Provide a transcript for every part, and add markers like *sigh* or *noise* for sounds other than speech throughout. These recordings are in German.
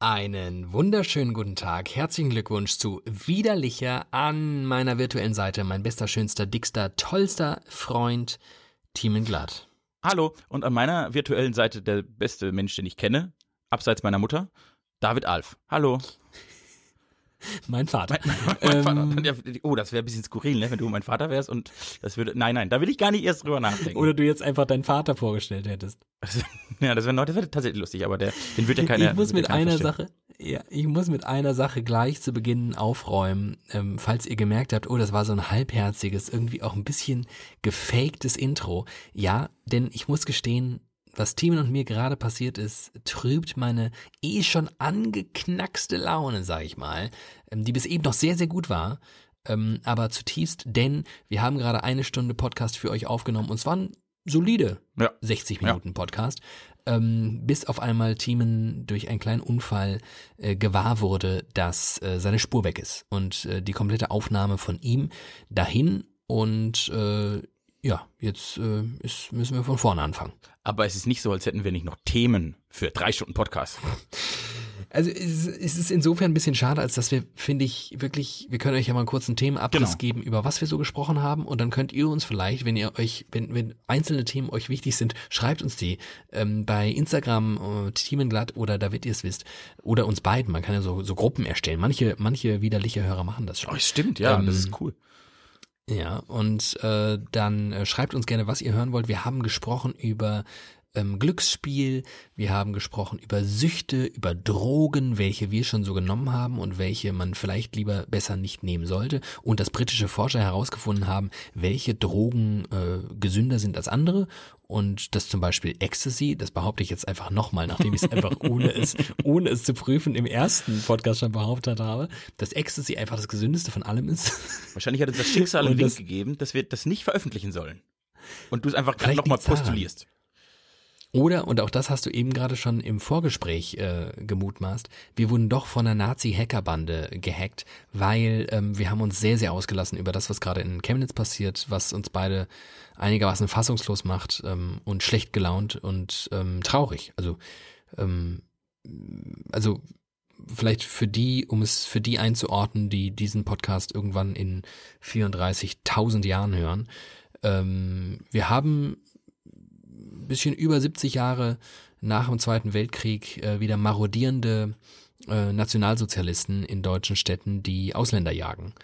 Einen wunderschönen guten Tag. Herzlichen Glückwunsch zu Widerlicher an meiner virtuellen Seite. Mein bester, schönster, dickster, tollster Freund, Thiemen Glatt. Hallo und an meiner virtuellen Seite der beste Mensch, den ich kenne, abseits meiner Mutter, David Alf. Hallo. *laughs* Mein Vater. Mein, mein ähm, Vater. Oh, das wäre ein bisschen skurril, ne, wenn du mein Vater wärst und das würde. Nein, nein, da will ich gar nicht erst drüber nachdenken. Oder du jetzt einfach deinen Vater vorgestellt hättest. ja, das wäre wär tatsächlich lustig, aber der, den wird ja keiner. Ich muss mit einer verstehen. Sache, ja, ich muss mit einer Sache gleich zu Beginn aufräumen, ähm, falls ihr gemerkt habt, oh, das war so ein halbherziges, irgendwie auch ein bisschen gefaktes Intro. Ja, denn ich muss gestehen, was Timon und mir gerade passiert ist, trübt meine eh schon angeknackste Laune, sag ich mal, ähm, die bis eben noch sehr, sehr gut war, ähm, aber zutiefst, denn wir haben gerade eine Stunde Podcast für euch aufgenommen und zwar ein solide ja. 60 Minuten ja. Podcast, ähm, bis auf einmal Thiemen durch einen kleinen Unfall äh, gewahr wurde, dass äh, seine Spur weg ist und äh, die komplette Aufnahme von ihm dahin und äh, ja, jetzt äh, ist, müssen wir von vorne anfangen. Aber es ist nicht so, als hätten wir nicht noch Themen für drei Stunden Podcast. *laughs* Also es, es ist insofern ein bisschen schade, als dass wir, finde ich, wirklich, wir können euch ja mal einen kurzen Themenabriss genau. geben, über was wir so gesprochen haben und dann könnt ihr uns vielleicht, wenn ihr euch, wenn, wenn einzelne Themen euch wichtig sind, schreibt uns die ähm, bei Instagram, äh, Themenglatt oder da wird ihr es wisst oder uns beiden. Man kann ja so, so Gruppen erstellen. Manche, manche widerliche Hörer machen das schon. Oh, stimmt, ja, ähm, das ist cool. Ja, und äh, dann äh, schreibt uns gerne, was ihr hören wollt. Wir haben gesprochen über ähm, Glücksspiel, wir haben gesprochen über Süchte, über Drogen, welche wir schon so genommen haben und welche man vielleicht lieber besser nicht nehmen sollte. Und dass britische Forscher herausgefunden haben, welche Drogen äh, gesünder sind als andere. Und dass zum Beispiel Ecstasy, das behaupte ich jetzt einfach nochmal, nachdem ich es einfach *laughs* ohne es, ohne es zu prüfen im ersten Podcast schon behauptet habe, dass Ecstasy einfach das gesündeste von allem ist. Wahrscheinlich hat es das Schicksal *laughs* einen Wink gegeben, dass wir das nicht veröffentlichen sollen. Und du es einfach nochmal postulierst. Oder, und auch das hast du eben gerade schon im Vorgespräch äh, gemutmaßt, wir wurden doch von einer Nazi-Hackerbande gehackt, weil ähm, wir haben uns sehr, sehr ausgelassen über das, was gerade in Chemnitz passiert, was uns beide einigermaßen fassungslos macht ähm, und schlecht gelaunt und ähm, traurig. Also, ähm, also vielleicht für die, um es für die einzuordnen, die diesen Podcast irgendwann in 34.000 Jahren hören. Ähm, wir haben bisschen über 70 Jahre nach dem Zweiten Weltkrieg äh, wieder marodierende äh, Nationalsozialisten in deutschen Städten, die Ausländer jagen.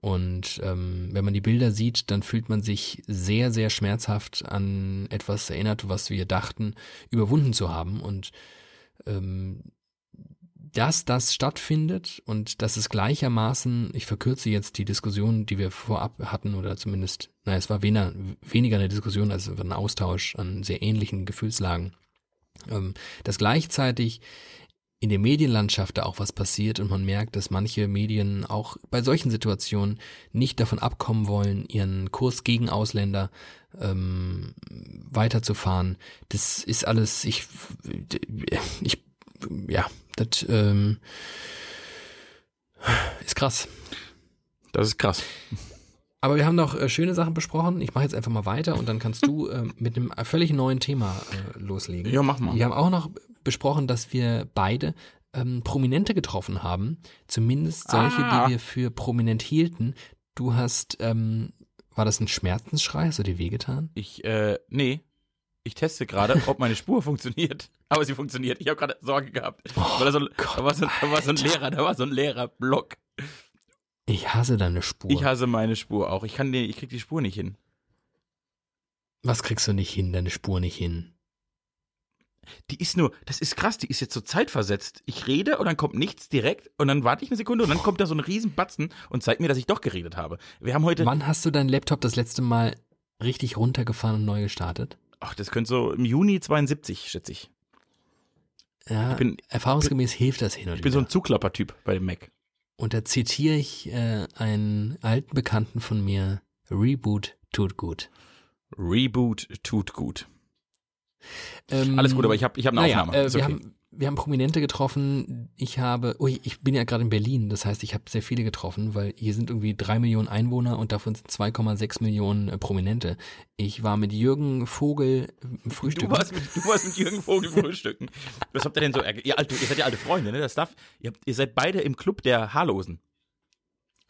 Und ähm, wenn man die Bilder sieht, dann fühlt man sich sehr, sehr schmerzhaft an etwas erinnert, was wir dachten, überwunden zu haben. Und ähm, dass das stattfindet und dass es gleichermaßen, ich verkürze jetzt die Diskussion, die wir vorab hatten, oder zumindest, naja, es war weniger, weniger eine Diskussion als ein Austausch an sehr ähnlichen Gefühlslagen, ähm, dass gleichzeitig in der Medienlandschaft da auch was passiert und man merkt, dass manche Medien auch bei solchen Situationen nicht davon abkommen wollen, ihren Kurs gegen Ausländer ähm, weiterzufahren. Das ist alles, ich, ich ja, das ähm, ist krass. Das ist krass. Aber wir haben noch äh, schöne Sachen besprochen. Ich mache jetzt einfach mal weiter und dann kannst du *laughs* äh, mit einem völlig neuen Thema äh, loslegen. Ja, mach mal. Wir haben auch noch besprochen, dass wir beide ähm, Prominente getroffen haben. Zumindest solche, ah. die wir für prominent hielten. Du hast, ähm, war das ein Schmerzensschrei? Hast du dir wehgetan? Ich, äh, nee. Ich teste gerade, ob meine Spur *laughs* funktioniert. Aber sie funktioniert. Ich habe gerade Sorge gehabt. Oh, weil da, so, Gott, da, war so, da war so ein Lehrer, da war so ein Lehrerblock. Ich hasse deine Spur. Ich hasse meine Spur auch. Ich kann die, ich krieg die Spur nicht hin. Was kriegst du nicht hin, deine Spur nicht hin? Die ist nur, das ist krass, die ist jetzt so zeitversetzt. Ich rede und dann kommt nichts direkt und dann warte ich eine Sekunde und dann kommt da so ein Riesenbatzen und zeigt mir, dass ich doch geredet habe. Wir haben heute. Wann hast du deinen Laptop das letzte Mal richtig runtergefahren und neu gestartet? Ach, das könnte so im Juni 72, schätze ich. Ja, ich bin, erfahrungsgemäß bin, hilft das hin und Ich bin wieder. so ein Zuklappertyp bei dem Mac. Und da zitiere ich äh, einen alten Bekannten von mir, Reboot tut gut. Reboot tut gut. Ähm, Alles gut, aber ich habe ich hab eine naja, Aufnahme. Äh, wir, okay. haben, wir haben Prominente getroffen. Ich habe, ui, ich bin ja gerade in Berlin, das heißt, ich habe sehr viele getroffen, weil hier sind irgendwie drei Millionen Einwohner und davon sind 2,6 Millionen äh, Prominente. Ich war mit Jürgen Vogel im Frühstück. Du warst mit, du warst mit Jürgen Vogel frühstücken. Was habt ihr denn so? Ihr, alte, ihr seid ja alte Freunde, ne? Das darf. Ihr, habt, ihr seid beide im Club der Haarlosen.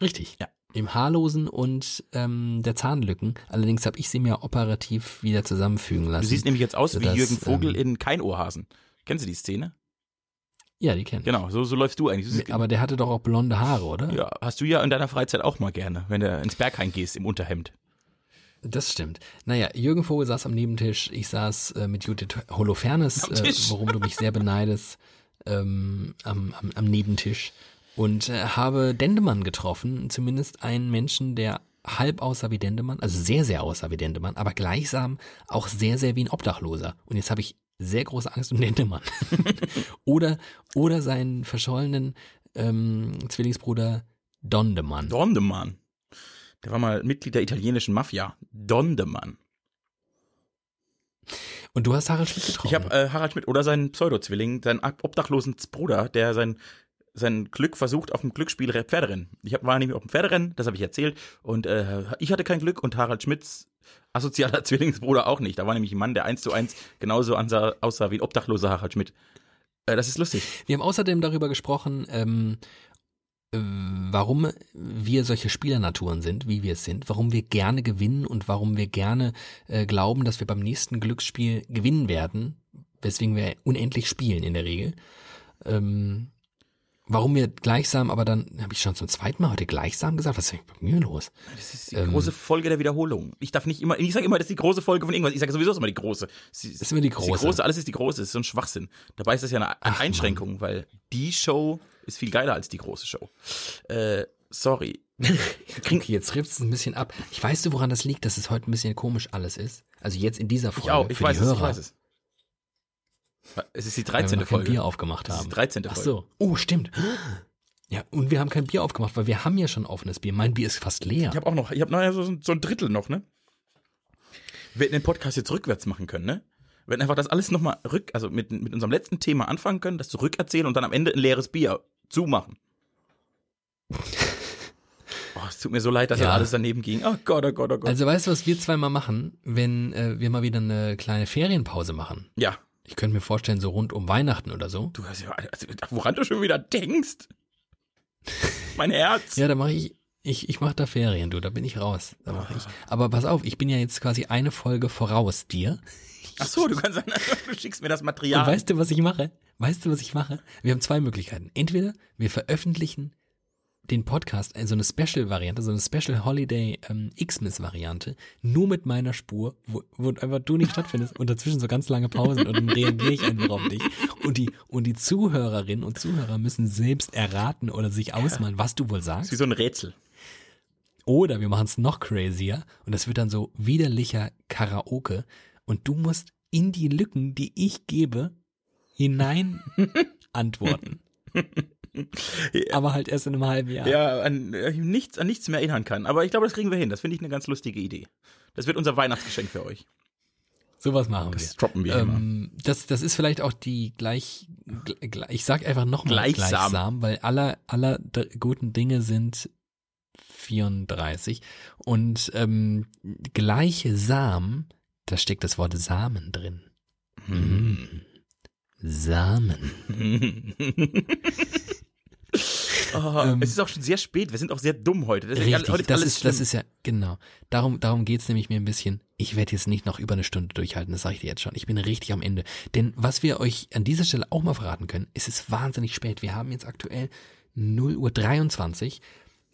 Richtig. Ja. Im Haarlosen und ähm, der Zahnlücken. Allerdings habe ich sie mir operativ wieder zusammenfügen lassen. Du siehst nämlich jetzt aus wie Jürgen Vogel ähm, in kein Kennst du die Szene? Ja, die kennt. Genau, so, so läufst du eigentlich. Aber der hatte doch auch blonde Haare, oder? Ja, hast du ja in deiner Freizeit auch mal gerne, wenn du ins Berghain gehst im Unterhemd. Das stimmt. Naja, Jürgen Vogel saß am Nebentisch, ich saß äh, mit Judith Holofernes, äh, worum du mich sehr beneidest, ähm, am, am, am Nebentisch und äh, habe Dendemann getroffen, zumindest einen Menschen, der halb aussah wie Dendemann, also sehr, sehr aussah wie Dendemann, aber gleichsam auch sehr, sehr wie ein Obdachloser. Und jetzt habe ich sehr große Angst um Dendemann. *laughs* oder, oder seinen verschollenen ähm, Zwillingsbruder Dondemann. Dondemann. Der war mal Mitglied der italienischen Mafia. Dondemann. Und du hast Harald Schmidt getroffen. Ich habe äh, Harald Schmidt oder seinen Pseudo-Zwilling, seinen obdachlosen Bruder, der sein sein Glück versucht auf dem Glücksspiel Pferderennen. Ich war nämlich auf dem Pferderennen, das habe ich erzählt. Und äh, ich hatte kein Glück und Harald Schmidts assozialer *laughs* Zwillingsbruder auch nicht. Da war nämlich ein Mann, der eins zu eins genauso ansah, aussah wie ein obdachloser Harald Schmidt. Äh, das ist lustig. Wir haben außerdem darüber gesprochen, ähm, äh, warum wir solche Spielernaturen sind, wie wir es sind, warum wir gerne gewinnen und warum wir gerne äh, glauben, dass wir beim nächsten Glücksspiel gewinnen werden, weswegen wir unendlich spielen in der Regel. Ähm, Warum wir gleichsam, aber dann habe ich schon zum zweiten Mal heute gleichsam gesagt, was ist denn bei mir los? Das ist die ähm, große Folge der Wiederholung. Ich darf nicht immer, ich sage immer, das ist die große Folge von irgendwas. Ich sage sowieso ist immer die große. das ist immer die große. die große. Alles ist die große. Das ist so ein Schwachsinn. Dabei ist das ja eine Ach, Einschränkung, Mann. weil die Show ist viel geiler als die große Show. Äh, sorry. *laughs* okay, jetzt trifft es ein bisschen ab. Ich weiß du, woran das liegt, dass es heute ein bisschen komisch alles ist. Also jetzt in dieser Folge. Ich auch. Ich weiß es. Ich weiß es. Es ist die 13. Weil wir Folge. kein Bier aufgemacht haben. Es ist die 13. Folge. Ach so. Oh, stimmt. Ja, und wir haben kein Bier aufgemacht, weil wir haben ja schon offenes Bier. Mein Bier ist fast leer. Ich habe auch noch, ich habe noch so, so ein Drittel noch, ne? Wir hätten den Podcast jetzt rückwärts machen können, ne? Wir hätten einfach das alles nochmal rück, also mit, mit unserem letzten Thema anfangen können, das zurückerzählen und dann am Ende ein leeres Bier zumachen. *laughs* Oh, es tut mir so leid, dass ja. alles daneben ging. Oh Gott, oh Gott, oh Gott. Also weißt du, was wir zweimal machen, wenn äh, wir mal wieder eine kleine Ferienpause machen? Ja. Ich könnte mir vorstellen, so rund um Weihnachten oder so. Du hast ja, also, woran du schon wieder denkst. *laughs* mein Herz. ja, da mache ich, ich, ich mache da Ferien, du, da bin ich raus. Da mach ich. Aber pass auf, ich bin ja jetzt quasi eine Folge voraus dir. Ach so, du kannst, *laughs* du schickst mir das Material. Und weißt du, was ich mache? Weißt du, was ich mache? Wir haben zwei Möglichkeiten. Entweder wir veröffentlichen den Podcast, also eine Special-Variante, so eine Special Holiday ähm, Xmas-Variante, nur mit meiner Spur, wo, wo einfach du nicht stattfindest und dazwischen so ganz lange Pausen und dann reagiere ich einfach auf dich. Und die, und die Zuhörerinnen und Zuhörer müssen selbst erraten oder sich ausmalen, was du wohl sagst. Das ist wie so ein Rätsel. Oder wir machen es noch crazier und das wird dann so widerlicher Karaoke und du musst in die Lücken, die ich gebe, hinein *laughs* antworten. *laughs* Aber halt erst in einem halben Jahr. Ja, an äh, nichts, an nichts mehr erinnern kann. Aber ich glaube, das kriegen wir hin. Das finde ich eine ganz lustige Idee. Das wird unser Weihnachtsgeschenk für euch. Sowas machen das wir. Das droppen wir ähm, Das, das ist vielleicht auch die gleich, ich sag einfach nochmal gleichsam. gleichsam, weil aller, aller guten Dinge sind 34 und ähm, gleichsam, da steckt das Wort Samen drin. Hm. Samen. *laughs* Oh, ähm, es ist auch schon sehr spät. Wir sind auch sehr dumm heute. Das, richtig, heute ist das, ist, das ist ja, genau. Darum, darum geht's nämlich mir ein bisschen. Ich werde jetzt nicht noch über eine Stunde durchhalten, das sage ich dir jetzt schon. Ich bin richtig am Ende. Denn was wir euch an dieser Stelle auch mal verraten können, ist es wahnsinnig spät. Wir haben jetzt aktuell 0 Uhr 23.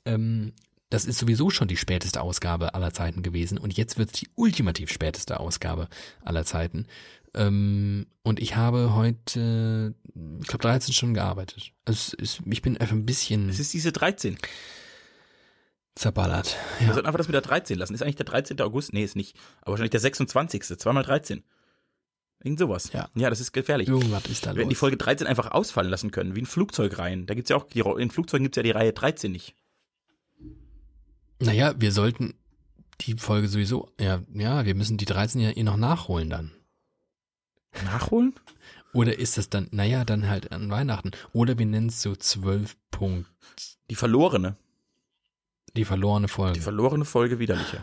Ähm, das ist sowieso schon die späteste Ausgabe aller Zeiten gewesen und jetzt wird es die ultimativ späteste Ausgabe aller Zeiten. Ähm, und ich habe heute, ich glaube, 13 Stunden gearbeitet. Also ist, ich bin einfach ein bisschen. Es ist diese 13. Zerballert. Ja. Wir sollten einfach das mit der 13 lassen. Ist eigentlich der 13. August? Nee, ist nicht. Aber wahrscheinlich der 26. Zweimal 13. Irgend sowas. Ja. Ja, das ist gefährlich. Irgendwas ist da Wir hätten die Folge 13 einfach ausfallen lassen können, wie ein Flugzeugreihen. Da gibt's ja auch, die, in Flugzeugen gibt's ja die Reihe 13 nicht. Naja, wir sollten die Folge sowieso, ja, ja, wir müssen die 13 ja eh noch nachholen dann. Nachholen? Oder ist das dann, naja, dann halt an Weihnachten. Oder wir nennen es so zwölf Punkt, Die verlorene. die verlorene Folge. Die verlorene Folge widerlicher.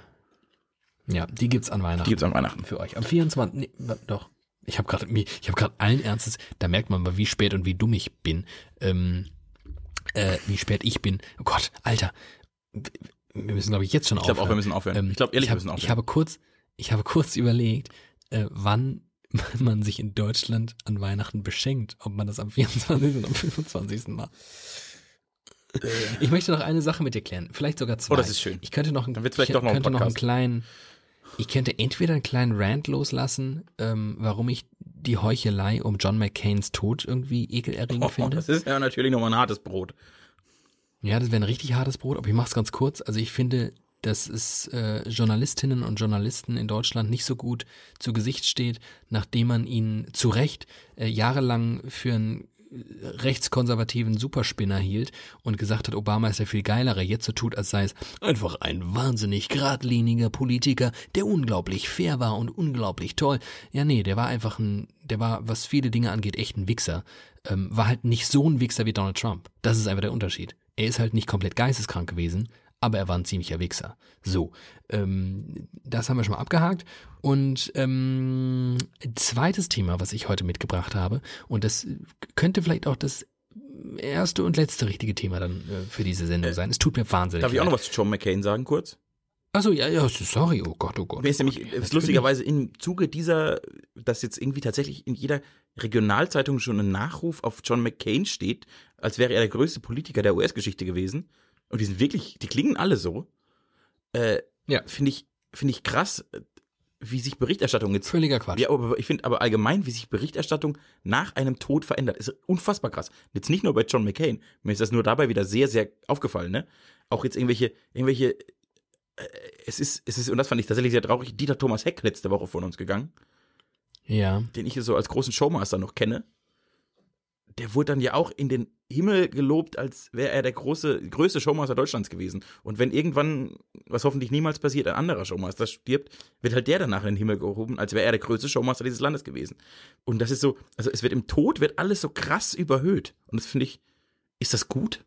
ja, die gibt's an Weihnachten. Die gibt's an Weihnachten. für euch. Am 24. Nee, doch. Ich habe gerade ich habe gerade allen Ernstes, da merkt man mal, wie spät und wie dumm ich bin. Ähm, äh, wie spät ich bin. Oh Gott, Alter. Wir müssen, glaube ich, jetzt schon Ich glaube auch, wir aufhören. müssen aufhören. Ähm, ich glaube ehrlich, ich, hab, wir müssen aufhören. ich habe kurz, ich habe kurz überlegt, äh, wann *laughs* man sich in Deutschland an Weihnachten beschenkt, ob man das am 24. oder am 25. macht. Ich möchte noch eine Sache mit dir klären, vielleicht sogar zwei. Äh. Oh, das ist schön. Ich könnte noch, einen- Dann wird's vielleicht ich doch noch ein könnte noch einen kleinen, ich könnte entweder einen kleinen Rant loslassen, ähm, warum ich die Heuchelei um John McCains Tod irgendwie ekelerregend oh, finde. das ist ja natürlich nochmal ein hartes Brot. Ja, das wäre ein richtig hartes Brot, aber ich mach's ganz kurz. Also ich finde, dass es äh, Journalistinnen und Journalisten in Deutschland nicht so gut zu Gesicht steht, nachdem man ihn zu Recht äh, jahrelang für einen äh, rechtskonservativen Superspinner hielt und gesagt hat, Obama ist der viel geilere, jetzt so tut, als sei es einfach ein wahnsinnig geradliniger Politiker, der unglaublich fair war und unglaublich toll. Ja, nee, der war einfach ein, der war, was viele Dinge angeht, echt ein Wichser. Ähm, war halt nicht so ein Wichser wie Donald Trump. Das ist einfach der Unterschied. Er ist halt nicht komplett geisteskrank gewesen, aber er war ein ziemlicher Wichser. So, ähm, das haben wir schon mal abgehakt. Und ähm, zweites Thema, was ich heute mitgebracht habe, und das könnte vielleicht auch das erste und letzte richtige Thema dann äh, für diese Sendung sein. Es tut mir wahnsinnig Darf ich auch leid. noch was zu John McCain sagen, kurz? Achso, ja, ja, sorry, oh Gott, oh Gott. Mir ist oh nämlich ist Natürlich. lustigerweise im Zuge dieser, dass jetzt irgendwie tatsächlich in jeder Regionalzeitung schon ein Nachruf auf John McCain steht, als wäre er der größte Politiker der US-Geschichte gewesen. Und die sind wirklich, die klingen alle so. Äh, Ja. Finde ich, finde ich krass, äh, wie sich Berichterstattung jetzt Völliger Quatsch. Ja, aber ich finde aber allgemein, wie sich Berichterstattung nach einem Tod verändert, ist unfassbar krass. Jetzt nicht nur bei John McCain, mir ist das nur dabei wieder sehr, sehr aufgefallen, ne? Auch jetzt irgendwelche, irgendwelche, äh, es ist, es ist, und das fand ich tatsächlich sehr traurig, Dieter Thomas Heck letzte Woche von uns gegangen, Ja. den ich so als großen Showmaster noch kenne. Der wurde dann ja auch in den Himmel gelobt, als wäre er der große, größte Showmaster Deutschlands gewesen. Und wenn irgendwann, was hoffentlich niemals passiert, ein anderer Showmaster stirbt, wird halt der danach in den Himmel gehoben, als wäre er der größte Showmaster dieses Landes gewesen. Und das ist so, also es wird im Tod wird alles so krass überhöht. Und das finde ich, ist das gut?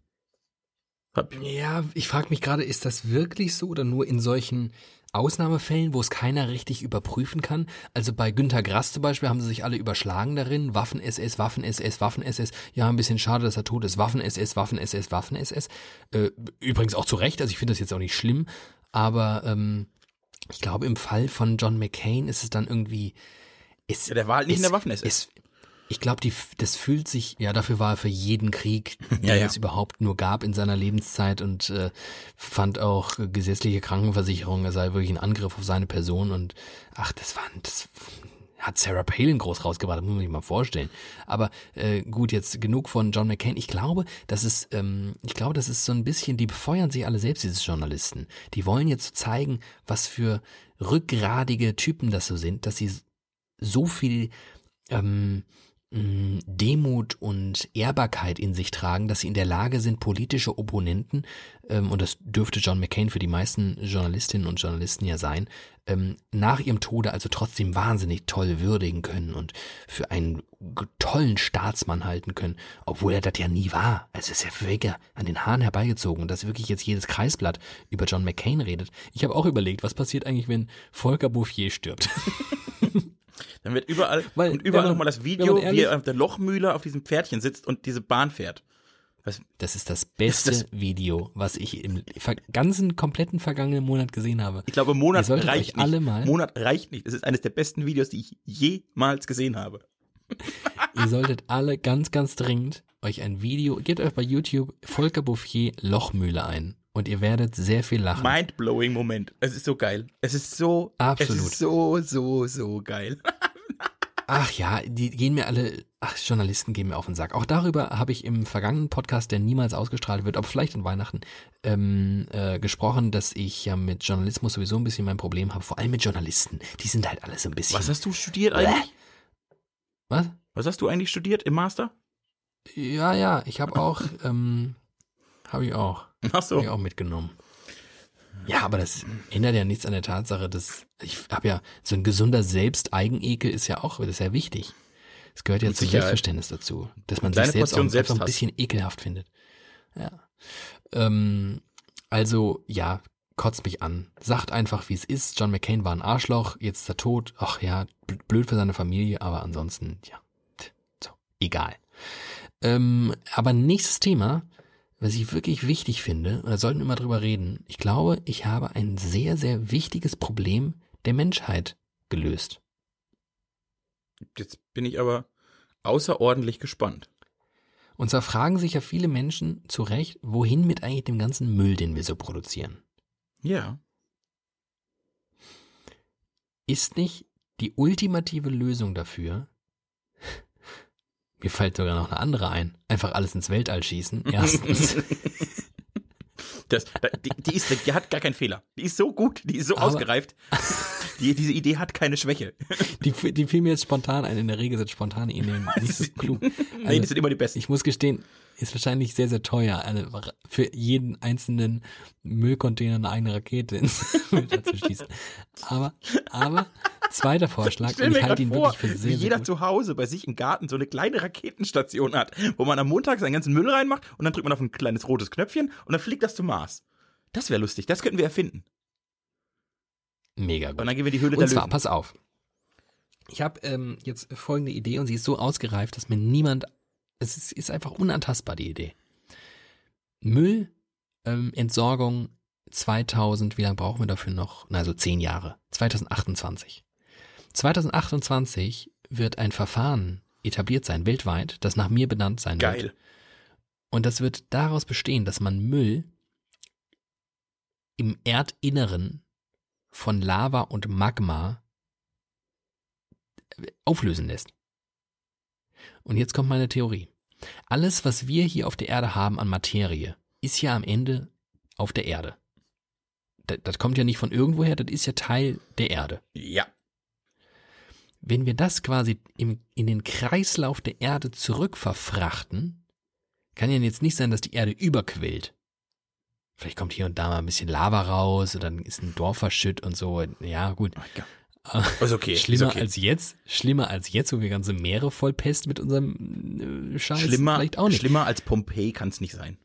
Ja, ich frage mich gerade, ist das wirklich so oder nur in solchen Ausnahmefällen, wo es keiner richtig überprüfen kann? Also bei Günter Grass zum Beispiel haben sie sich alle überschlagen darin. Waffen-SS, Waffen-SS, Waffen-SS. Ja, ein bisschen schade, dass er tot ist. Waffen-SS, Waffen-SS, Waffen-SS. Äh, übrigens auch zu Recht, also ich finde das jetzt auch nicht schlimm. Aber ähm, ich glaube, im Fall von John McCain ist es dann irgendwie... Ist, Ja, der war halt nicht in ist- der Waffen-SS. Ich glaube, das fühlt sich, ja, dafür war er für jeden Krieg, *laughs* den Ja, es überhaupt nur gab in seiner Lebenszeit und äh, fand auch äh, gesetzliche Krankenversicherung, er sei wirklich ein Angriff auf seine Person und ach, das war, das hat Sarah Palin groß rausgebracht, das muss man sich mal vorstellen. Aber äh, gut, jetzt genug von John McCain. Ich glaube, das ist, ähm, ich glaube, das ist so ein bisschen, die befeuern sich alle selbst, diese Journalisten. Die wollen jetzt zeigen, was für rückgradige Typen das so sind, dass sie so viel ähm, Demut und Ehrbarkeit in sich tragen, dass sie in der Lage sind, politische Opponenten, ähm, und das dürfte John McCain für die meisten Journalistinnen und Journalisten ja sein, ähm, nach ihrem Tode also trotzdem wahnsinnig toll würdigen können und für einen tollen Staatsmann halten können, obwohl er das ja nie war. Es ist ja völlig an den Haaren herbeigezogen dass wirklich jetzt jedes Kreisblatt über John McCain redet. Ich habe auch überlegt, was passiert eigentlich, wenn Volker Bouffier stirbt. *laughs* Dann wird überall, Weil, und überall nochmal das Video, man wie ehrlich- er auf der Lochmühle auf diesem Pferdchen sitzt und diese Bahn fährt. Was, Das ist das beste Das- Video, was ich im ganzen kompletten vergangenen Monat gesehen habe. ich glaube, Monat reicht nicht. alle mal- Monat reicht nicht. Es ist eines der besten Videos, die ich jemals gesehen habe. *laughs* Ihr solltet alle ganz, ganz dringend euch ein Video, gebt euch bei YouTube Volker Bouffier Lochmühle ein und ihr werdet sehr viel lachen. Mind-blowing Moment. Es ist so geil. Es ist so, Absolut. es ist so, so, so geil. *laughs* Ach ja, die gehen mir alle, ach, Journalisten gehen mir auf den Sack. Auch darüber habe ich im vergangenen Podcast, der niemals ausgestrahlt wird, aber vielleicht an Weihnachten, ähm, äh, gesprochen, dass ich ja mit Journalismus sowieso ein bisschen mein Problem habe, vor allem mit Journalisten. Die sind halt alle so ein bisschen. Was hast du studiert eigentlich? Was? Was hast du eigentlich studiert im Master? Ja, ja, ich habe auch, *laughs* ähm, habe ich auch, Ach habe so. ich auch mitgenommen. Ja, aber das ändert ja nichts an der Tatsache, dass ich habe ja so ein gesunder Selbsteigenekel ist ja auch, das ist ja wichtig. Es gehört ja Mit zum Sicherheit. Selbstverständnis dazu, dass man Kleine sich selbst auch Portion einfach ein bisschen ekelhaft findet. Ja. Ähm, also, ja, kotzt mich an. Sagt einfach, wie es ist. John McCain war ein Arschloch, jetzt ist er tot. Ach ja, bl- blöd für seine Familie, aber ansonsten, ja, so, egal. Ähm, aber nächstes Thema, was ich wirklich wichtig finde, und da sollten wir mal drüber reden. Ich glaube, ich habe ein sehr, sehr wichtiges Problem der Menschheit gelöst. Jetzt bin ich aber außerordentlich gespannt. Und zwar fragen sich ja viele Menschen zu Recht, wohin mit eigentlich dem ganzen Müll, den wir so produzieren? Ja. Ist nicht die ultimative Lösung dafür, *laughs* mir fällt sogar noch eine andere ein, einfach alles ins Weltall schießen, *laughs* erstens. Das, da- die, die, ist, die hat gar keinen Fehler. Die ist so gut, die ist so Aber- ausgereift. *laughs* Die, diese Idee hat keine Schwäche. Die, die fiel mir jetzt spontan ein, in der Regel sind spontane Ideen *laughs* nicht so klug. nee, Also, das sind immer die besten. Ich muss gestehen, ist wahrscheinlich sehr, sehr teuer, eine, für jeden einzelnen Müllcontainer eine eigene Rakete ins *laughs* Weltall zu schießen. Aber, aber, zweiter Vorschlag, *laughs* und ich halte ihn vor, wirklich für wie sehr, sehr jeder gut. zu Hause bei sich im Garten so eine kleine Raketenstation hat, wo man am Montag seinen ganzen Müll reinmacht und dann drückt man auf ein kleines rotes Knöpfchen und dann fliegt das zum Mars. Das wäre lustig, das könnten wir erfinden. Mega gut. Und dann gehen wir die Höhle Und der zwar, Löwen. pass auf. Ich habe ähm, jetzt folgende Idee und sie ist so ausgereift, dass mir niemand, es ist, ist einfach unantastbar, die Idee. Müll, ähm, Entsorgung 2000, wie lange brauchen wir dafür noch? Na, so zehn Jahre. 2028. 2028 wird ein Verfahren etabliert sein, weltweit, das nach mir benannt sein wird. Geil. Und das wird daraus bestehen, dass man Müll im Erdinneren von Lava und Magma auflösen lässt. Und jetzt kommt meine Theorie. Alles, was wir hier auf der Erde haben an Materie, ist ja am Ende auf der Erde. Das, das kommt ja nicht von irgendwoher, das ist ja Teil der Erde. Ja. Wenn wir das quasi im, in den Kreislauf der Erde zurückverfrachten, kann ja jetzt nicht sein, dass die Erde überquillt. Vielleicht kommt hier und da mal ein bisschen Lava raus und dann ist ein Dorf verschütt und so. Ja, gut. Ist okay. schlimmer ist okay. als jetzt, schlimmer als jetzt, wo wir ganze Meere voll pesten mit unserem äh, Scheiß. schlimmer, vielleicht auch nicht. schlimmer als Pompeji kann es nicht sein.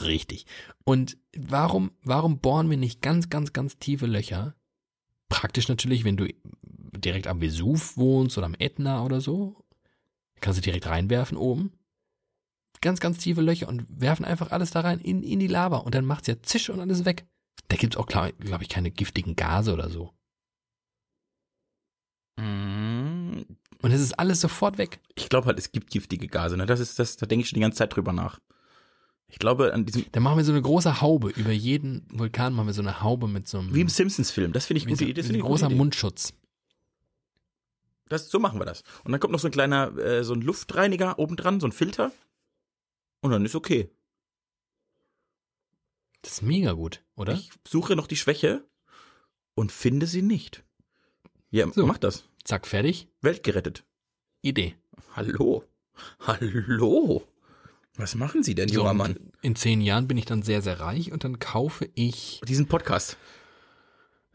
Richtig. Und warum, warum bohren wir nicht ganz, ganz, ganz tiefe Löcher? Praktisch natürlich, wenn du direkt am Vesuv wohnst oder am Ätna oder so, kannst du direkt reinwerfen oben. Ganz, ganz tiefe Löcher und werfen einfach alles da rein in, in die Lava und dann macht's ja zisch und alles weg. Da gibt's auch, glaube glaub ich, keine giftigen Gase oder so. Mm, Und es ist alles sofort weg. Ich glaube halt, es gibt giftige Gase. Ne? Das ist das, da denke ich schon die ganze Zeit drüber nach. Ich glaube an diesem, Dann machen wir so eine große Haube. Über jeden Vulkan machen wir so eine Haube mit so einem wie im Simpsons-Film. Das finde ich gute so, Idee. Das ein großer Idee. Mundschutz. Das, so machen wir das. Und dann kommt noch so ein kleiner, äh, so ein Luftreiniger obendran, so ein Filter. Und dann ist okay. Das ist mega gut, oder? Ich suche noch die Schwäche und finde sie nicht. Ja, So. mach das. Zack, fertig. Welt gerettet. Idee. Hallo. Hallo. Was machen Sie denn, So, junger Mann? In zehn Jahren bin ich dann sehr, sehr reich und dann kaufe ich, Diesen Podcast.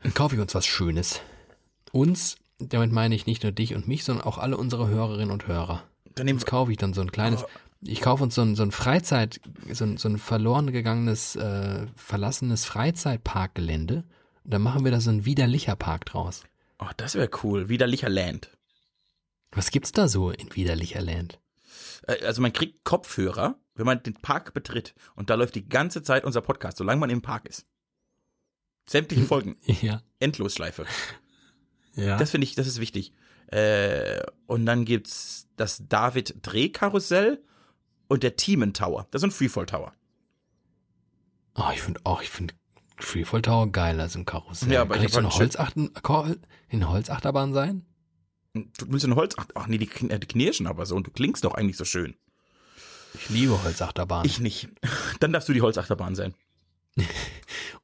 dann kaufe ich uns was Schönes. Uns, damit meine ich nicht nur dich und mich, sondern auch alle unsere Hörerinnen und Hörer. Dann nehmen Uns wir, kaufe ich dann so ein kleines, Oh. Ich kaufe uns so ein, so ein Freizeit, so ein, so ein verloren gegangenes, äh, verlassenes Freizeitparkgelände. Und dann machen wir da so ein widerlicher Park draus. oh, das wäre cool. Widerlicher Land. Was gibt's da so in widerlicher Land? Äh, Also man kriegt Kopfhörer, wenn man den Park betritt. Und da läuft die ganze Zeit unser Podcast, solange man im Park ist. Sämtliche *laughs* Folgen. Ja. Endlosschleife. Ja. Das finde ich, das ist wichtig. Äh, und dann gibt's das David Drehkarussell und der Thiemen Tower. Das ist ein Freefall Tower. Oh, ich finde auch, ich finde Freefall Tower geiler als ein Karussell. Ja, aber Kann ich so eine Holzachten, eine Holzachterbahn sein? Du willst ein Holz? Ach, ach nee, die, äh, die knirschen aber so und du klingst doch eigentlich so schön. Ich liebe Holzachterbahn. Ich nicht. *laughs* Dann darfst du die Holzachterbahn sein. *laughs*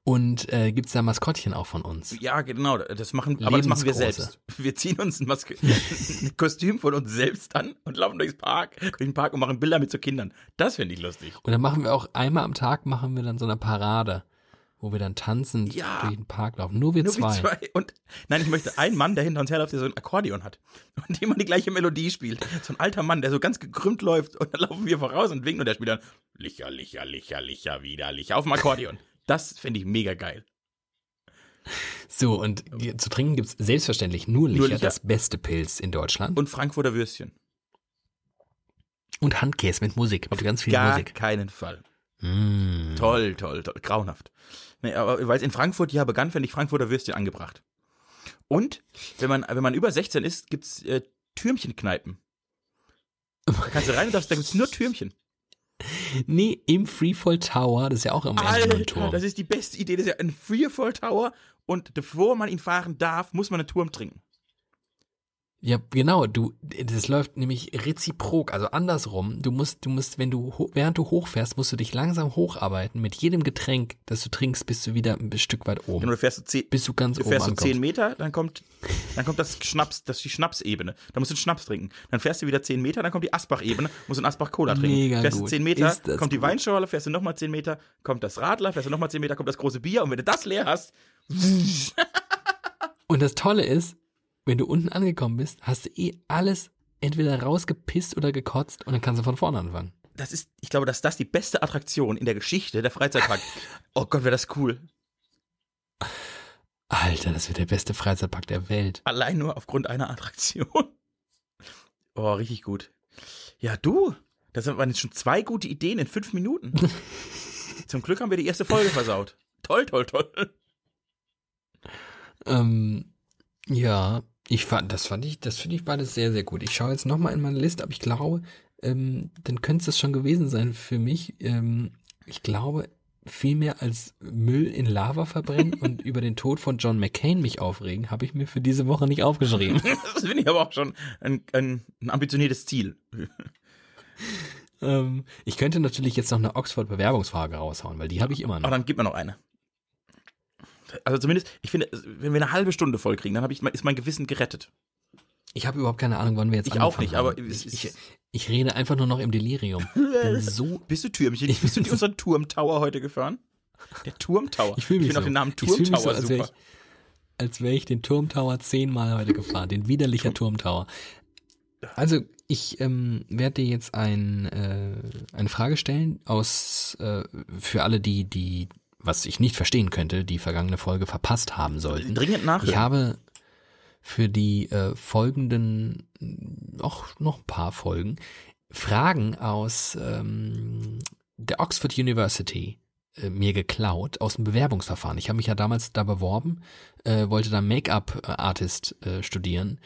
Und äh, gibt's da Maskottchen auch von uns? Ja, genau. Das machen, aber das machen wir selbst. Wir ziehen uns ein, Maske ein Kostüm von uns selbst an und laufen durchs Park, durch den Park und machen Bilder mit so Kindern. Das finde ich lustig. Und dann machen wir auch einmal am Tag machen wir dann so eine Parade, wo wir dann tanzend Ja. durch den Park laufen. Nur wir Nur zwei. wie zwei. Und nein, ich möchte einen Mann, der hinter uns herläuft, der so ein Akkordeon hat. Und immer die gleiche Melodie spielt. So ein alter Mann, der so ganz gekrümmt läuft und dann laufen wir voraus und winken und der spielt dann Licher, Licher, Licher, Licher, wieder Licher auf dem Akkordeon. Das fände ich mega geil. So, und zu trinken gibt's selbstverständlich nur Licher, Nur Licher. das beste Pilz in Deutschland. Und Frankfurter Würstchen. Und Handkäse mit Musik, mit ganz viel Gar Musik. keinen Fall. Mm. Toll, toll, toll. Grauenhaft. Nee, aber weil es in Frankfurt ja begann, fände ich Frankfurter Würstchen angebracht. Und wenn man, wenn man über 16 ist, gibt's äh, Türmchenkneipen. Da kannst du rein und darfst, da gibt's nur Türmchen. Nee, im Freefall Tower, das ist ja auch im Alter, Turm. das ist die beste Idee. Das ist ja ein Freefall Tower und bevor man ihn fahren darf, muss man einen Turm trinken. Ja, genau, du, das läuft nämlich reziprok, also andersrum. Du musst, du musst, wenn du, während du hochfährst, musst du dich langsam hocharbeiten. Mit jedem Getränk, das du trinkst, bist du wieder ein Stück weit Genau, oben. du fährst so zehn, Bis du ganz du oben fährst so ankommst. zehn Meter, dann kommt, dann kommt das Schnaps, das ist die Schnapsebene. Da musst du einen Schnaps trinken. Dann fährst du wieder zehn Meter, dann kommt die Asbach-Ebene, musst du einen Asbach-Cola trinken. Mega fährst du gut. zehn Meter, kommt die gut. Weinschorle, fährst du nochmal zehn Meter, kommt das Radler, fährst du nochmal zehn Meter, kommt das große Bier und wenn du das leer hast, Und das Tolle ist, wenn du unten angekommen bist, hast du eh alles entweder rausgepisst oder gekotzt und dann kannst du von vorne anfangen. das ist, ich glaube, dass das die beste Attraktion in der Geschichte der Freizeitpark. *laughs* oh Gott, wäre das cool. Alter, das wird der beste Freizeitpark der Welt. Allein nur aufgrund einer Attraktion. *laughs* Oh, richtig gut. Ja, du, das waren jetzt schon zwei gute Ideen in fünf Minuten. *laughs* Zum Glück haben wir die erste Folge versaut. Toll, toll, toll. Ähm, ja, ich fand, das fand ich, das finde ich beides sehr, sehr gut. Ich schaue jetzt nochmal in meine Liste, aber ich glaube, ähm, dann könnte es schon gewesen sein für mich. Ähm, ich glaube, viel mehr als Müll in Lava verbrennen *laughs* und über den Tod von John McCain mich aufregen, habe ich mir für diese Woche nicht aufgeschrieben. *laughs* Das finde ich aber auch schon ein, ein, ein ambitioniertes Ziel. *laughs* ähm, ich könnte natürlich jetzt noch eine Oxford-Bewerbungsfrage raushauen, weil die habe ich immer noch. Aber dann gib mir noch eine. Also zumindest, ich finde, wenn wir eine halbe Stunde voll kriegen, dann hab ich, ist mein Gewissen gerettet. Ich habe überhaupt keine Ahnung, wann wir jetzt Ich auch nicht, aber haben. es ich, ich, ich rede einfach nur noch im Delirium. *laughs* So Bist du Türmchen? Bist du die *laughs* unseren Turmtower heute gefahren? Der Turmtower. Ich fühle mich finde so. auch den Namen ich mich so, Turmtower als wäre super. ich, als wäre ich den Turmtower zehnmal heute gefahren, den widerlicher Turmtower. Also ich ähm, werde dir jetzt ein, äh, eine Frage stellen aus äh, für alle die, die, was ich nicht verstehen könnte, die vergangene Folge verpasst haben sollten. Dringend Ich nachhören. habe für die äh, folgenden, auch noch ein paar Folgen, Fragen aus ähm, der Oxford University äh, mir geklaut aus dem Bewerbungsverfahren. Ich habe mich ja damals da beworben, äh, wollte da Make-up-Artist äh, studieren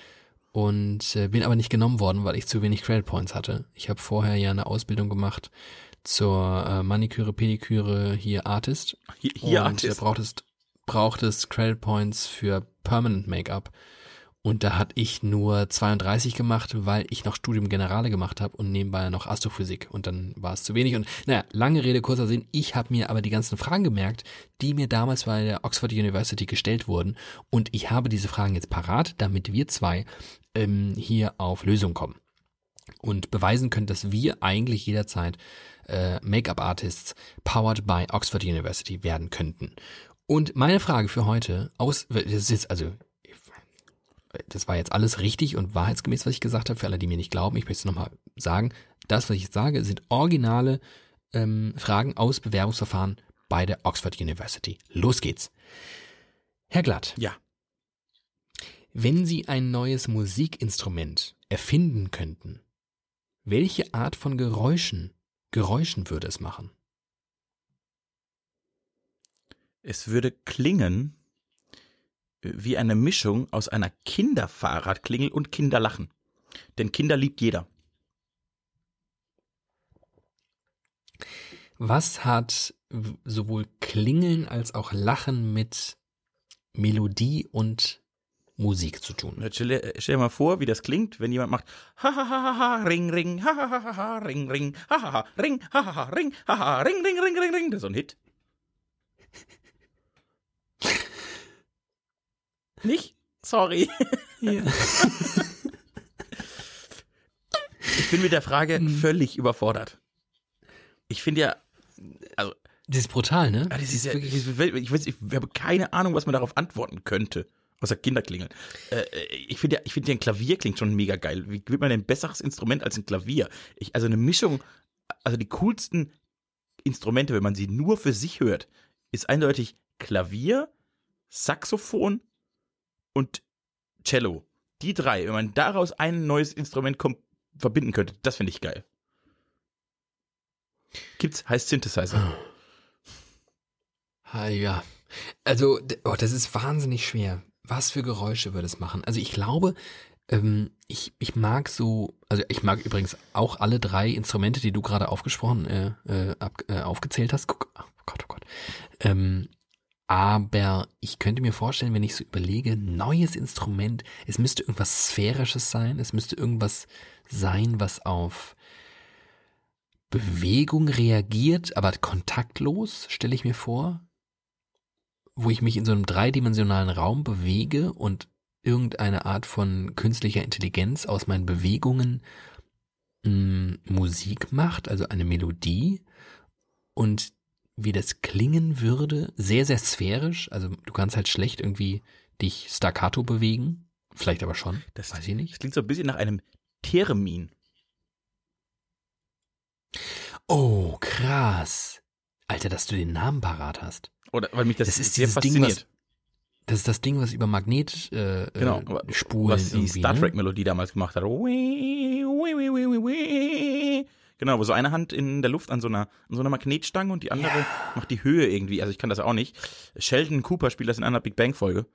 und äh, bin aber nicht genommen worden, weil ich zu wenig Credit Points hatte. Ich habe vorher ja eine Ausbildung gemacht zur äh, Maniküre, Pediküre, hier Artist Hier, hier und Artist. da braucht es, braucht es Credit Points für Permanent Make-up. Und da hatte ich nur 32 gemacht, weil ich noch Studium Generale gemacht habe und nebenbei noch Astrophysik. Und dann war es zu wenig. Und naja, lange Rede, kurzer Sinn. Ich habe mir aber die ganzen Fragen gemerkt, die mir damals bei der Oxford University gestellt wurden. Und ich habe diese Fragen jetzt parat, damit wir zwei ähm, hier auf Lösung kommen. Und beweisen können, dass wir eigentlich jederzeit äh, Make-up-Artists powered by Oxford University werden könnten. Und meine Frage für heute aus, das ist jetzt also, das war jetzt alles richtig und wahrheitsgemäß, was ich gesagt habe, für alle, die mir nicht glauben, ich möchte es nochmal sagen, das, was ich jetzt sage, sind originale ähm, Fragen aus Bewerbungsverfahren bei der Oxford University. Los geht's. Herr Glatt, Ja. wenn Sie ein neues Musikinstrument erfinden könnten, welche Art von Geräuschen, Geräuschen würde es machen? Es würde klingen äh, wie eine Mischung aus einer Kinderfahrradklingel und Kinderlachen. Denn Kinder liebt jeder. Was hat sowohl Klingeln als auch Lachen mit Melodie und Musik zu tun? Stell, dir- stell dir mal vor, wie das klingt, wenn jemand macht ha ha ha ha ring ring ha ha ha ring ring ha ha ha ring ha ha ha ring ha ha ring ring ring ring ring. Das ist so ein Hit. Nicht? Sorry. Ja. Ich bin mit der Frage völlig überfordert. Ich finde ja, also Das ist brutal, ne? Ah, das ist ja, wirklich, ich, weiß, ich habe keine Ahnung, was man darauf antworten könnte. Außer Kinderklingeln. Äh, ich finde ja, ich finde ja ein Klavier klingt schon mega geil. Wie wird man denn ein besseres Instrument als ein Klavier? Ich, also eine Mischung, also die coolsten Instrumente, wenn man sie nur für sich hört, ist eindeutig Klavier, Saxophon und Cello. Die drei, wenn man daraus ein neues Instrument verbinden könnte, das finde ich geil. Gibt's, heißt Synthesizer. Ah, ja. Also, oh, das ist wahnsinnig schwer. Was für Geräusche würde es machen? Also ich glaube, ähm, ich, ich mag so, also ich mag übrigens auch alle drei Instrumente, die du gerade aufgesprochen, äh, äh, ab, äh, aufgezählt hast. Guck, oh Gott, oh Gott. Ähm, aber ich könnte mir vorstellen, wenn ich so überlege, neues Instrument, es müsste irgendwas Sphärisches sein, es müsste irgendwas sein, was auf Bewegung reagiert, aber kontaktlos, stelle ich mir vor, wo ich mich in so einem dreidimensionalen Raum bewege und irgendeine Art von künstlicher Intelligenz aus meinen Bewegungen mh, mm, Musik macht, also eine Melodie und wie das klingen würde, sehr, sehr sphärisch, also du kannst halt schlecht irgendwie dich staccato bewegen, vielleicht aber schon, das weiß ich nicht. Das klingt so ein bisschen nach einem Theremin. Oh, krass. Alter, dass du den Namen parat hast. Oder weil mich das, das ist sehr fasziniert. Ding, was, das ist das Ding, was über Magnet äh, genau, äh, Spulen was die Star Trek Melodie damals gemacht hat. Genau, wo so eine Hand in der Luft an so einer, an so einer Magnetstange und die andere ja. macht die Höhe irgendwie. Also ich kann das auch nicht. Sheldon Cooper spielt das in einer Big Bang Folge.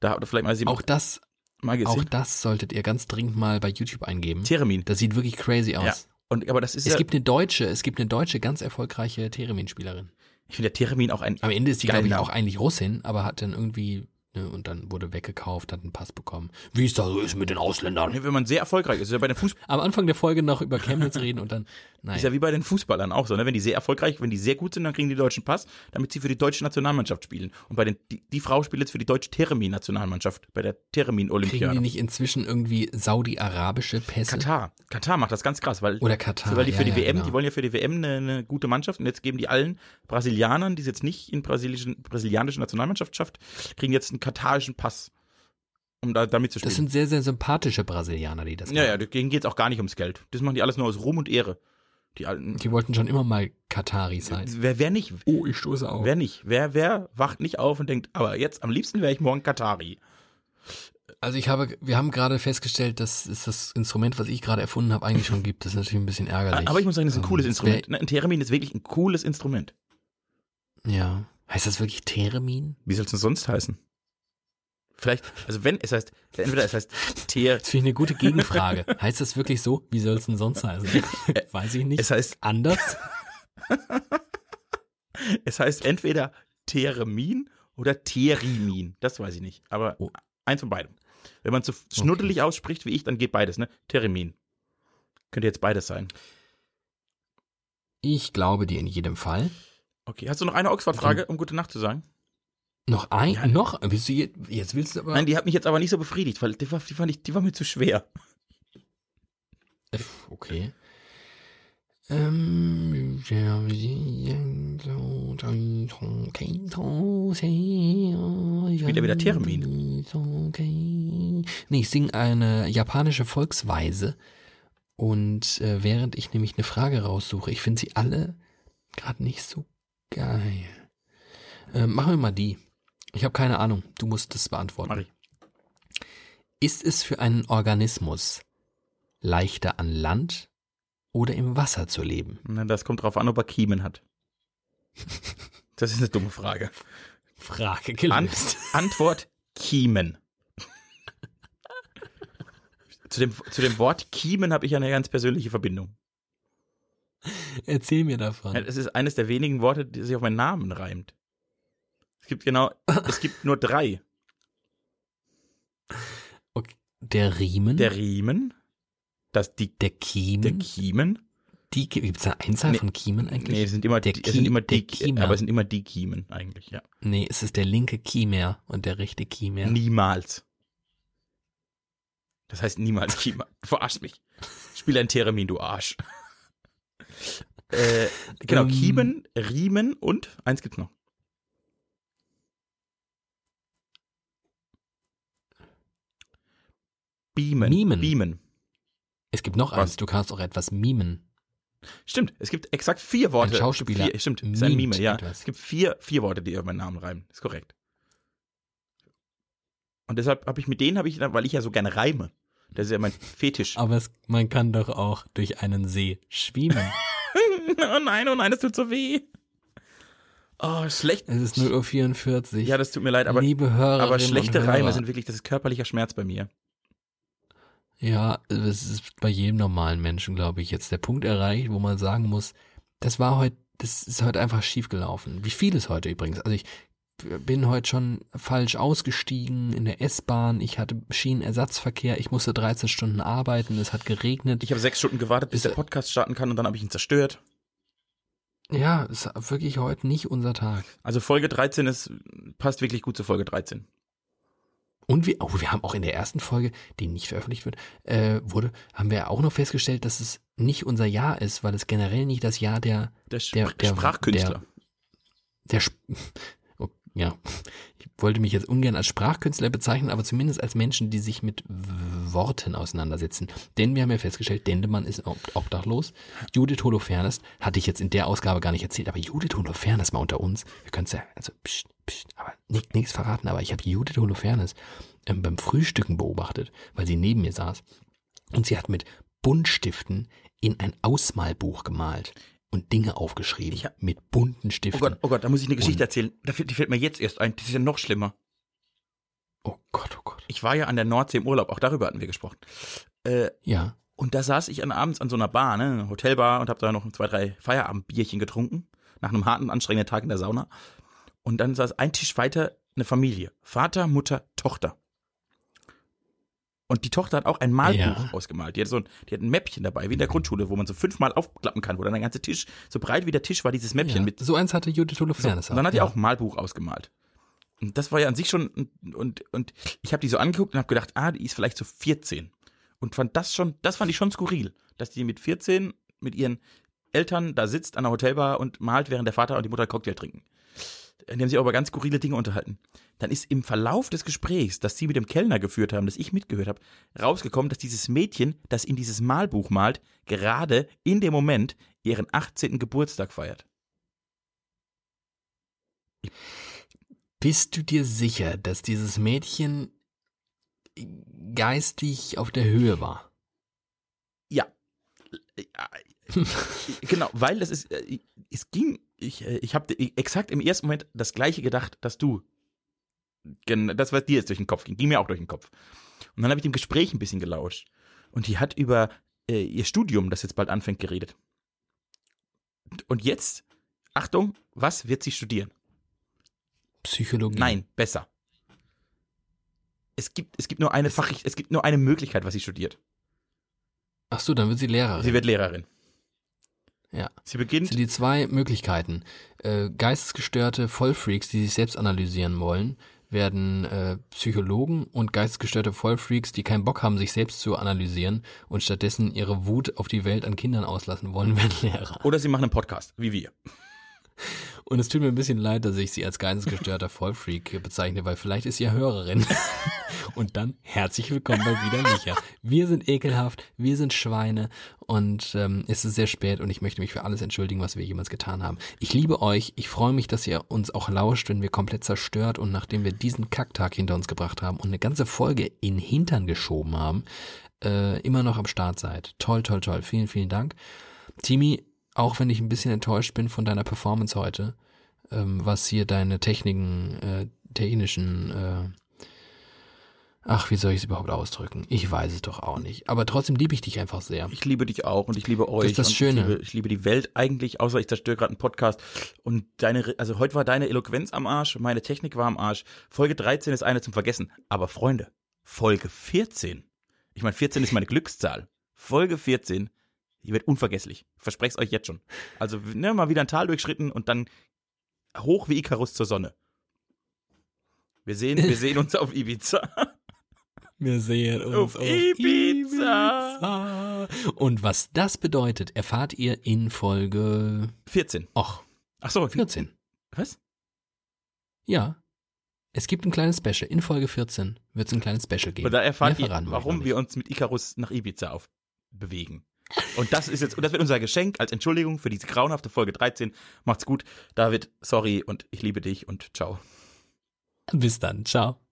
Da habt ihr vielleicht mal sie auch das mal gesehen. Auch das solltet ihr ganz dringend mal bei YouTube eingeben. Theremin. Das sieht wirklich crazy aus. Ja. Und, aber das ist es ja, gibt eine deutsche, es gibt eine deutsche ganz erfolgreiche Theremin-Spielerin. Ich finde der Theremin auch ein. Am Ende ist die, glaube ich, auch eigentlich Russin, aber hat dann irgendwie Ne, und dann wurde weggekauft, hat einen Pass bekommen. Wie es da so ist mit den Ausländern. Wenn man sehr erfolgreich ist, ist ja bei den Fußballern. Am Anfang der Folge noch über Chemnitz reden und dann, *laughs* nein. Ist ja wie bei den Fußballern auch so, ne? Wenn die sehr erfolgreich, wenn die sehr gut sind, dann kriegen die deutschen Pass, damit sie für die deutsche Nationalmannschaft spielen. Und bei den, die, die Frau spielt jetzt für die deutsche Theremin-Nationalmannschaft, bei der Theremin-Olympiade. Kriegen die nicht inzwischen irgendwie saudi-arabische Pässe? Katar. Katar macht das ganz krass, weil. Oder Katar. Weil die für ja, die ja, WM, genau. die wollen ja für die WM eine, eine gute Mannschaft und jetzt geben die allen Brasilianern, die es jetzt nicht in brasilischen, brasilianische Nationalmannschaft schafft, kriegen jetzt einen katarischen Pass um da damit zu spielen. Das sind sehr, sehr sympathische Brasilianer, die das machen. Ja, ja, denen geht es auch gar nicht ums Geld. Das machen die alles nur aus Ruhm und Ehre. Die alten. Die wollten schon immer mal Katari sein. Wer, wer nicht? Oh, ich stoße auf. Wer nicht? Wer, wer wacht nicht auf und denkt, aber jetzt am liebsten wäre ich morgen Katari. Also ich habe, wir haben gerade festgestellt, dass es das Instrument, was ich gerade erfunden habe, eigentlich schon gibt. Das ist natürlich ein bisschen ärgerlich. Aber ich muss sagen, das ist ein ähm, cooles Instrument. Ein Theremin ist wirklich ein cooles Instrument. Ja. Heißt das wirklich Theremin? Wie soll es denn sonst heißen? Vielleicht, also wenn, es heißt, entweder es heißt Teer. Das finde ich eine gute Gegenfrage. heißt das wirklich so? Wie soll es denn sonst heißen? *laughs* Weiß ich nicht. Es heißt anders. *laughs* es heißt entweder Theremin oder Terimin. Das weiß ich nicht. Aber oh. eins von beidem. Wenn man zu schnuddelig okay. ausspricht wie ich, dann geht beides, ne? Terimin. Könnte jetzt beides sein. Ich glaube dir in jedem Fall. Okay, hast du noch eine Oxford-Frage, um gute Nacht zu sagen? Noch ein? Ja, noch? Willst du jetzt, jetzt willst du aber. Nein, die hat mich jetzt aber nicht so befriedigt, weil die war, die fand ich, die war mir zu schwer. Okay. Ähm, Spiel er wieder Termin? Nee, ich singe eine japanische Volksweise. Und äh, während ich nämlich eine Frage raussuche, ich finde sie alle gerade nicht so geil. Äh, machen wir mal die. Ich habe keine Ahnung. Du musst es beantworten. Mach ich. Ist es für einen Organismus leichter an Land oder im Wasser zu leben? Na, das kommt drauf an, ob er Kiemen hat. *laughs* Das ist eine dumme Frage. Frage gelöst. An Antwort Kiemen. zu, dem, zu dem Wort Kiemen habe ich eine ganz persönliche Verbindung. Erzähl mir davon. Es ist eines der wenigen Worte, die sich auf meinen Namen reimt. Es gibt genau, es gibt nur drei. Okay. Der Riemen. Der Riemen. Das, die, der Kiemen. Der Kiemen. Die, gibt es eine Einzahl nee, von Kiemen eigentlich? Nee, es sind immer, der die, es sind immer die, aber es sind immer die Kiemen eigentlich, ja. Nee, es ist der linke Kiemer und der rechte Kiemer. Niemals. Das heißt niemals Kiemer. *laughs* Verarsch mich. Spiel ein Theremin, du Arsch. *laughs* Äh, genau, Ähm. Kiemen, Riemen und eins gibt's noch. Beamen. Mimen. Beamen. Es gibt noch Was? eins, du kannst auch etwas mimen. Stimmt, es gibt exakt vier Worte. Ein Schauspieler vier, stimmt, ist ein Mime, ja. etwas. Es gibt vier, vier Worte, die auf meinen Namen reimen. Ist korrekt. Und deshalb habe ich mit denen, habe ich, weil ich ja so gerne reime. Das ist ja mein *laughs* Fetisch. Aber es, man kann doch auch durch einen See schwimmen. *laughs* oh nein, oh nein, das tut so weh. Oh, schlecht. es ist 0.44 Uhr. Ja, das tut mir leid, aber, Liebe Hörerinnen aber schlechte. Reime sind wirklich, das ist körperlicher Schmerz bei mir. Ja, es ist bei jedem normalen Menschen, glaube ich, jetzt der Punkt erreicht, wo man sagen muss, das war heute, das ist heute einfach schief gelaufen. Wie vieles heute übrigens. Also ich bin heute schon falsch ausgestiegen in der S-Bahn, ich hatte Schienenersatzverkehr, ich musste 13 Stunden arbeiten, es hat geregnet. Ich habe sechs Stunden gewartet, bis Ist- der Podcast starten kann und dann habe ich ihn zerstört. ja, es ist wirklich heute nicht unser Tag. Also Folge 13 ist, passt wirklich gut zu Folge 13. Und wir, oh, wir haben auch in der ersten Folge, die nicht veröffentlicht wird, äh, wurde, haben wir auch noch festgestellt, dass es nicht unser Jahr ist, weil es generell nicht das Jahr der Der, Der- der- Sprachkünstler. der Sp *laughs* oh, ja, ich wollte mich jetzt ungern als Sprachkünstler bezeichnen, aber zumindest als Menschen, die sich mit Worten auseinandersetzen. Denn wir haben ja festgestellt, Dendemann ist ob- obdachlos. Judith Holofernes hatte ich jetzt in der Ausgabe gar nicht erzählt, aber Judith Holofernes mal unter uns. Wir können es ja, also pst, pst, aber nicht, nichts verraten, aber ich habe Judith Holofernes ähm, beim Frühstücken beobachtet, weil sie neben mir saß. Und sie hat mit Buntstiften in ein Ausmalbuch gemalt und Dinge aufgeschrieben. Ich hab- mit bunten Oh Stiften. Gott, oh Gott, da muss ich eine Geschichte Und- erzählen. Da fällt, die fällt mir jetzt erst ein. Das ist ja noch schlimmer. Oh Gott, oh Gott. Ich war ja an der Nordsee im Urlaub, auch darüber hatten wir gesprochen. Äh, Ja. und da saß ich an, abends an so einer Bar, ne, Hotelbar, und habe da noch zwei, drei Feierabendbierchen getrunken, nach einem harten, anstrengenden Tag in der Sauna. Und dann saß ein Tisch weiter eine Familie. Vater, Mutter, Tochter. Und die Tochter hat auch ein Malbuch Ja. ausgemalt. Die hat so ein, die hat ein Mäppchen dabei, wie in der Grundschule, wo man so fünfmal aufklappen kann, wo dann der ganze Tisch, so breit wie der Tisch war dieses Mäppchen ja. mit so eins hatte Judith so, Holofernes und dann hat die ja. auch ein Malbuch ausgemalt. Und das war ja an sich schon, und, und, und ich habe die so angeguckt und habe gedacht, ah, die ist vielleicht so 14. Und fand das schon, das fand ich schon skurril, dass die mit 14 mit ihren Eltern da sitzt an der Hotelbar und malt, während der Vater und die Mutter einen Cocktail trinken. Die haben sich auch über ganz skurrile Dinge unterhalten. Dann ist im Verlauf des Gesprächs, das sie mit dem Kellner geführt haben, das ich mitgehört habe, rausgekommen, dass dieses Mädchen, das in dieses Malbuch malt, gerade in dem Moment ihren 18. Geburtstag feiert. Bist du dir sicher, dass dieses Mädchen geistig auf der Höhe war? Ja. *laughs* genau, weil das ist, äh, es ging, ich, äh, ich habe exakt im ersten Moment das gleiche gedacht, dass du, das, was dir jetzt durch den Kopf ging, ging mir auch durch den Kopf. Und dann habe ich dem Gespräch ein bisschen gelauscht. Und die hat über äh, ihr Studium, das jetzt bald anfängt, geredet. Und jetzt, Achtung, was wird sie studieren? Psychologie. Nein, besser. Es gibt, es gibt nur eine Fach, es gibt nur eine Möglichkeit, was sie studiert. Ach so, dann wird sie Lehrerin. Sie wird Lehrerin. Ja. Sie Das beginnt sind die zwei Möglichkeiten. Äh, geistesgestörte Vollfreaks, die sich selbst analysieren wollen, werden äh, Psychologen und geistesgestörte Vollfreaks, die keinen Bock haben, sich selbst zu analysieren und stattdessen ihre Wut auf die Welt an Kindern auslassen wollen, *laughs* werden Lehrer. oder sie machen einen Podcast, wie wir. Und es tut mir ein bisschen leid, dass ich sie als geistesgestörter Vollfreak bezeichne, weil vielleicht ist sie ja Hörerin. *laughs* Und dann herzlich willkommen bei Wieder Micha. Wir sind ekelhaft, wir sind Schweine und ähm, es ist sehr spät und ich möchte mich für alles entschuldigen, was wir jemals getan haben. Ich liebe euch, ich freue mich, dass ihr uns auch lauscht, wenn wir komplett zerstört und nachdem wir diesen Kacktag hinter uns gebracht haben und eine ganze Folge in Hintern geschoben haben, äh, immer noch am Start seid. Toll, toll, toll. Vielen, vielen Dank. Timi, auch wenn ich ein bisschen enttäuscht bin von deiner Performance heute, ähm, was hier deine Techniken, äh, technischen, äh, ach, wie soll ich es überhaupt ausdrücken? Ich weiß es doch auch nicht. Aber trotzdem liebe ich dich einfach sehr. Ich liebe dich auch und ich liebe euch. ist das Schöne. Ich liebe, ich liebe die Welt eigentlich, außer ich zerstöre gerade einen Podcast. Und deine, also heute war deine Eloquenz am Arsch, meine Technik war am Arsch. Folge 13 ist eine zum Vergessen. Aber Freunde, Folge 14. Ich meine, 14 ist meine Glückszahl. Folge 14, die wird unvergesslich. Ich verspreche es euch jetzt schon. Also, ne, mal wieder ein Tal durchschritten und dann hoch wie Icarus zur Sonne. Wir sehen, wir sehen uns auf Ibiza. *laughs* Wir sehen uns Auf auf, Ibiza. Ibiza. Und was das bedeutet, erfahrt ihr in Folge 14. och, Ach so, 14. Was? Ja. Es gibt ein kleines Special. In Folge 14 wird es ein kleines Special geben. Und da erfahrt Mehr ihr, warum wir uns mit Icarus nach Ibiza auf bewegen. Und das ist jetzt, und das wird unser Geschenk als Entschuldigung für diese grauenhafte Folge 13. Macht's gut. David, sorry und ich liebe dich und ciao. Bis dann. Ciao.